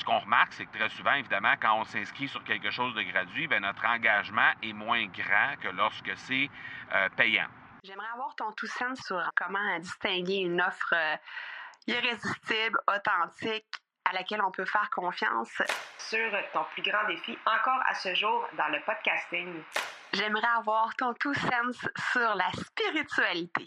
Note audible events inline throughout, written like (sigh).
ce qu'on remarque, c'est que très souvent, évidemment, quand on s'inscrit sur quelque chose de gratuit, bien, notre engagement est moins grand que lorsque c'est payant. J'aimerais avoir ton tout sens sur comment distinguer une offre irrésistible, authentique, à laquelle on peut faire confiance. Sur ton plus grand défi encore à ce jour dans le podcasting. J'aimerais avoir ton tout sens sur la spiritualité.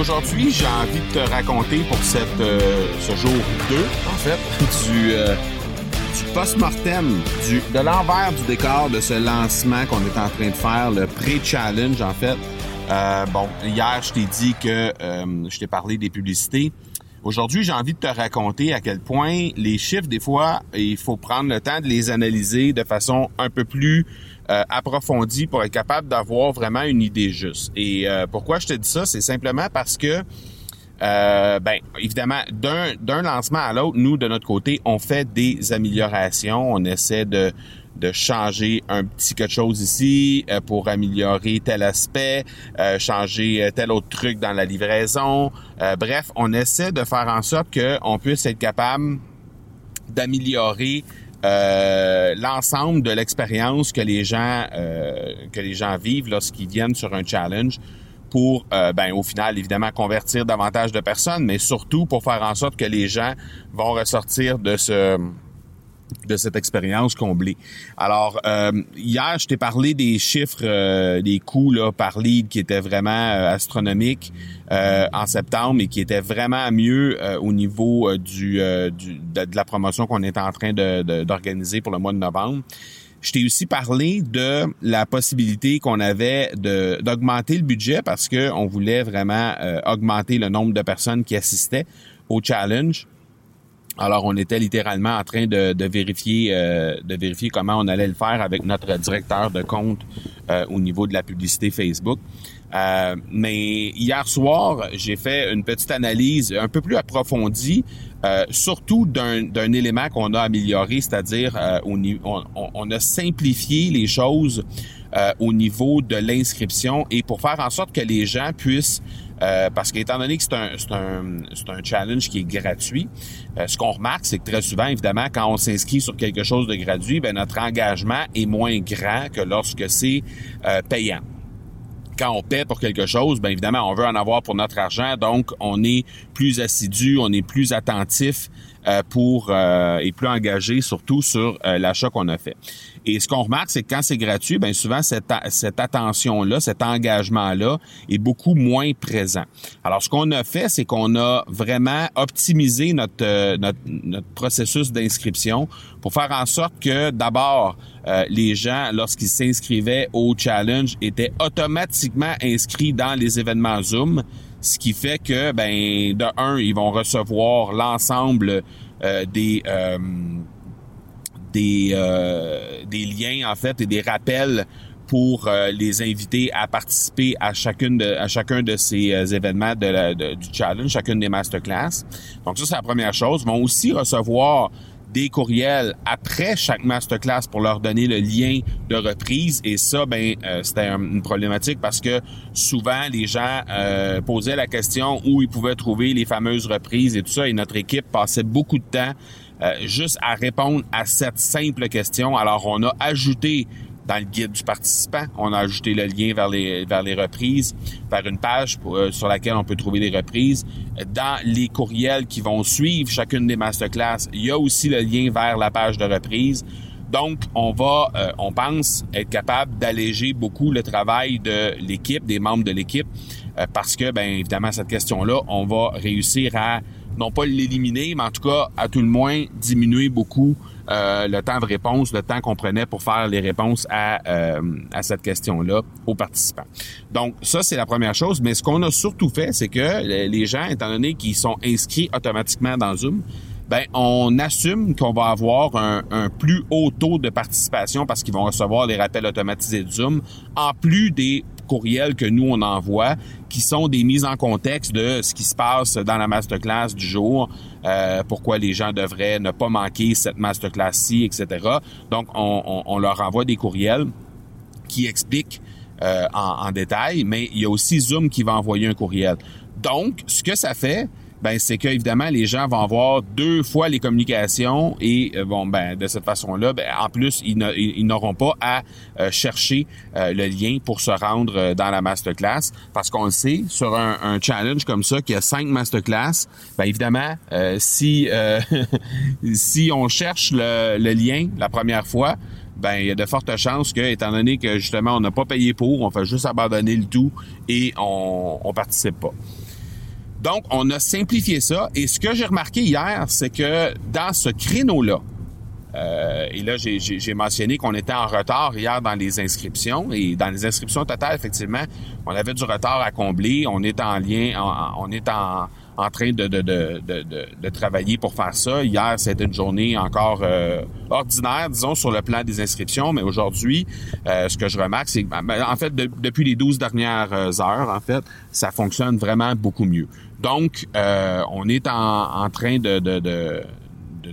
Aujourd'hui, j'ai envie de te raconter pour euh, ce jour 2, en fait, (laughs) du, euh, du post-mortem, de l'envers du décor de ce lancement qu'on est en train de faire, le pré-challenge, en fait. Euh, bon, hier, je t'ai dit que je t'ai parlé des publicités. Aujourd'hui, j'ai envie de te raconter à quel point les chiffres, des fois, il faut prendre le temps de les analyser de façon un peu plus euh, approfondie pour être capable d'avoir vraiment une idée juste. Et euh, pourquoi je te dis ça, c'est simplement parce que euh, ben, évidemment, d'un, d'un lancement à l'autre, nous, de notre côté, on fait des améliorations. On essaie de, de changer un petit quelque chose ici pour améliorer tel aspect, changer tel autre truc dans la livraison. bref, on essaie de faire en sorte qu'on puisse être capable d'améliorer euh, l'ensemble de l'expérience que les gens euh, que les gens vivent lorsqu'ils viennent sur un challenge pour euh, ben au final évidemment convertir davantage de personnes mais surtout pour faire en sorte que les gens vont ressortir de ce de cette expérience comblée. Alors, euh, hier, je t'ai parlé des chiffres, euh, des coûts là, par lead qui étaient vraiment euh, astronomiques en septembre et qui étaient vraiment mieux au niveau du, de, la promotion qu'on est en train d'organiser pour le mois de novembre. Je t'ai aussi parlé de la possibilité qu'on avait d'augmenter le budget parce que on voulait vraiment augmenter le nombre de personnes qui assistaient au challenge. Alors, on était littéralement en train de, vérifier, euh, de vérifier comment on allait le faire avec notre directeur de compte euh, au niveau de la publicité Facebook. Euh, mais hier soir, j'ai fait une petite analyse un peu plus approfondie, surtout d'un élément qu'on a amélioré, c'est-à-dire on, on, a simplifié les choses au niveau de l'inscription et pour faire en sorte que les gens puissent euh, parce qu'étant donné que c'est un, un, challenge qui est gratuit, euh, ce qu'on remarque, c'est que très souvent, évidemment, quand on s'inscrit sur quelque chose de gratuit, ben, notre engagement est moins grand que lorsque c'est euh, payant quand on paie pour quelque chose, bien évidemment, on veut en avoir pour notre argent, donc on est plus assidu, on est plus attentif pour euh, et plus engagé surtout sur euh, l'achat qu'on a fait. Et ce qu'on remarque, c'est que quand c'est gratuit, bien souvent cette, cette attention-là, cet engagement-là est beaucoup moins présent. Alors, ce qu'on a fait, c'est qu'on a vraiment optimisé notre, notre, processus d'inscription pour faire en sorte que d'abord, euh, les gens, lorsqu'ils s'inscrivaient au challenge, étaient automatiquement inscrits dans les événements Zoom, ce qui fait que, ben, de un, ils vont recevoir l'ensemble euh, des euh, des, des liens en fait et des rappels pour les inviter à participer à chacune de à chacun de ces événements de, du challenge, chacune des masterclass. Donc ça c'est la première chose. Ils vont aussi recevoir des courriels après chaque masterclass pour leur donner le lien de reprise. Et ça, ben, euh, c'était une problématique parce que souvent les gens euh, posaient la question où ils pouvaient trouver les fameuses reprises et tout ça. Et notre équipe passait beaucoup de temps euh, juste à répondre à cette simple question. Alors, on a ajouté dans le guide du participant. On a ajouté le lien vers les, vers les reprises, vers une page euh, sur laquelle on peut trouver les reprises. Dans les courriels qui vont suivre chacune des masterclass, il y a aussi le lien vers la page de reprise. Donc, on va, euh, on pense être capable d'alléger beaucoup le travail de l'équipe, des membres de l'équipe, parce que, ben évidemment, cette question-là, on va réussir à non pas l'éliminer, mais en tout cas, à tout le moins, diminuer beaucoup euh, le temps de réponse, le temps qu'on prenait pour faire les réponses à, euh, à cette question-là aux participants. Donc, ça, c'est la première chose. Mais ce qu'on a surtout fait, c'est que les gens, étant donné qu'ils sont inscrits automatiquement dans Zoom, ben on assume qu'on va avoir un, plus haut taux de participation parce qu'ils vont recevoir les rappels automatisés de Zoom, en plus des courriels que nous on envoie, qui sont des mises en contexte de ce qui se passe dans la masterclass du jour, euh, pourquoi les gens devraient ne pas manquer cette masterclass-ci, etc. Donc on, on, leur envoie des courriels qui expliquent euh, en, en détail, mais il y a aussi Zoom qui va envoyer un courriel. Donc, ce que ça fait, ben c'est que évidemment les gens vont avoir deux fois les communications et euh, bon ben de cette façon-là, ben, en plus ils n'auront pas à euh, chercher euh, le lien pour se rendre dans la masterclass parce qu'on le sait sur un, challenge comme ça qui a cinq masterclass, ben évidemment si (laughs) si on cherche le, lien la première fois, ben il y a de fortes chances que, étant donné que justement on n'a pas payé pour, on fait juste abandonner le tout et on, on participe pas. Donc, on a simplifié ça. Et ce que j'ai remarqué hier, c'est que dans ce créneau-là, euh, et là, j'ai mentionné qu'on était en retard hier dans les inscriptions. Et dans les inscriptions totales, effectivement, on avait du retard à combler. On est en lien, on est en, en train de, de, de, de, travailler pour faire ça. Hier, c'était une journée encore euh, ordinaire, disons, sur le plan des inscriptions, mais aujourd'hui, euh, ce que je remarque, c'est que, ben, en fait, depuis les 12 dernières heures, en fait, ça fonctionne vraiment beaucoup mieux. Donc, euh, on est en, train de, de,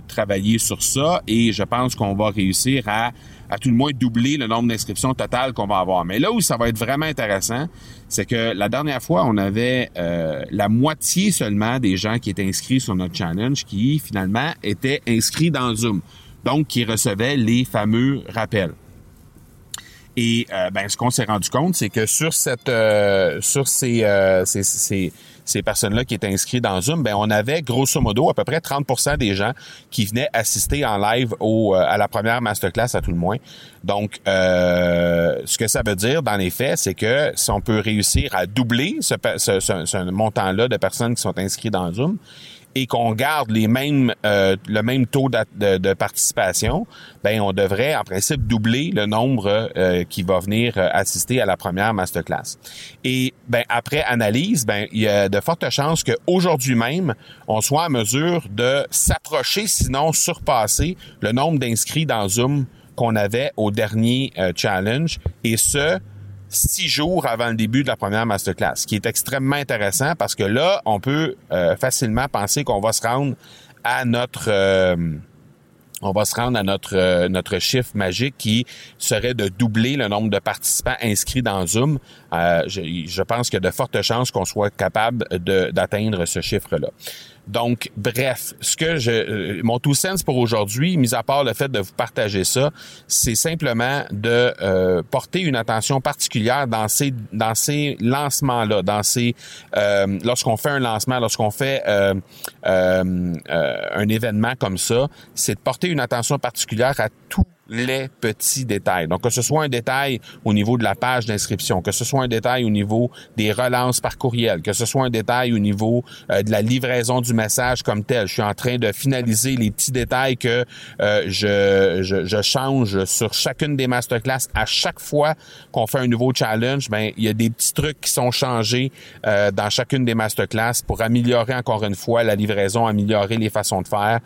travailler sur ça et je pense qu'on va réussir à, tout le moins doubler le nombre d'inscriptions totales qu'on va avoir. Mais là où ça va être vraiment intéressant, c'est que la dernière fois, on avait euh, la moitié seulement des gens qui étaient inscrits sur notre challenge qui finalement étaient inscrits dans Zoom, donc qui recevaient les fameux rappels. Et euh, ben, ce qu'on s'est rendu compte, c'est que sur cette, sur ces, ces ces personnes-là qui étaient inscrites dans Zoom, ben on avait grosso modo à peu près 30% des gens qui venaient assister en live au, euh, à la première masterclass à tout le moins. Donc, euh, ce que ça veut dire dans les faits, c'est que si on peut réussir à doubler ce, ce, ce montant-là de personnes qui sont inscrites dans Zoom, et qu'on garde les mêmes euh, le même taux de, participation, ben on devrait en principe doubler le nombre euh, qui va venir euh, assister à la première masterclass. Et ben après analyse, ben il y a de fortes chances qu'aujourd'hui même, on soit en mesure de s'approcher, sinon surpasser le nombre d'inscrits dans Zoom qu'on avait au dernier challenge, et ce six jours avant le début de la première masterclass, ce qui est extrêmement intéressant parce que là, on peut euh, facilement penser qu'on va se rendre à notre euh, on va se rendre à notre euh, notre chiffre magique qui serait de doubler le nombre de participants inscrits dans Zoom. Je, je, pense qu'il y a de fortes chances qu'on soit capable d'atteindre ce chiffre-là. Donc, bref, ce que je, euh, mon tout sens pour aujourd'hui, mis à part le fait de vous partager ça, c'est simplement de euh, porter une attention particulière dans ces dans ces lancements-là, dans ces euh, lorsqu'on fait un lancement, lorsqu'on fait un événement comme ça, c'est de porter une attention particulière à tout les petits détails. Donc, que ce soit un détail au niveau de la page d'inscription, que ce soit un détail au niveau des relances par courriel, que ce soit un détail au niveau euh, de la livraison du message comme tel. Je suis en train de finaliser les petits détails que euh, je, je, change sur chacune des masterclass. À chaque fois qu'on fait un nouveau challenge, ben il y a des petits trucs qui sont changés euh, dans chacune des masterclass pour améliorer encore une fois la livraison, améliorer les façons de faire.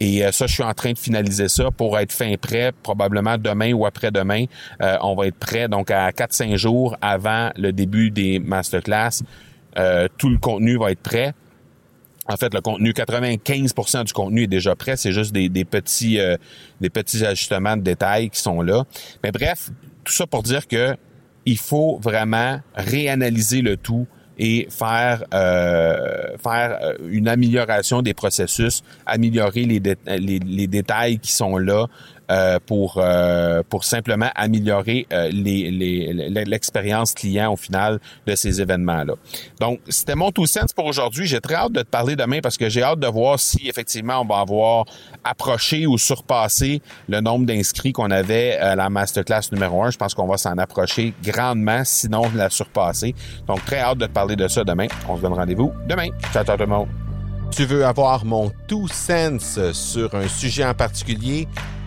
Et euh, ça, je suis en train de finaliser ça pour être fin prêt, probablement demain ou après-demain. Euh, on va être prêt donc à 4-5 jours avant le début des masterclass. Euh, tout le contenu va être prêt. En fait, le contenu, 95% du contenu est déjà prêt. C'est juste des, petits, des petits ajustements de détails qui sont là. Mais bref, tout ça pour dire que il faut vraiment réanalyser le tout et faire euh, faire euh, une amélioration des processus, améliorer les, les, détails qui sont là euh, pour, euh, pour simplement améliorer euh, les, les, l'expérience client au final de ces événements-là. Donc, c'était mon tout sens pour aujourd'hui. J'ai très hâte de te parler demain parce que j'ai hâte de voir si effectivement on va avoir approché ou surpassé le nombre d'inscrits qu'on avait à la masterclass numéro 1. Je pense qu'on va s'en approcher grandement, sinon la surpasser. Donc, très hâte de te parler de ça demain. On se donne rendez-vous demain. Ciao, ciao tout le monde. Tu veux avoir mon tout sens sur un sujet en particulier?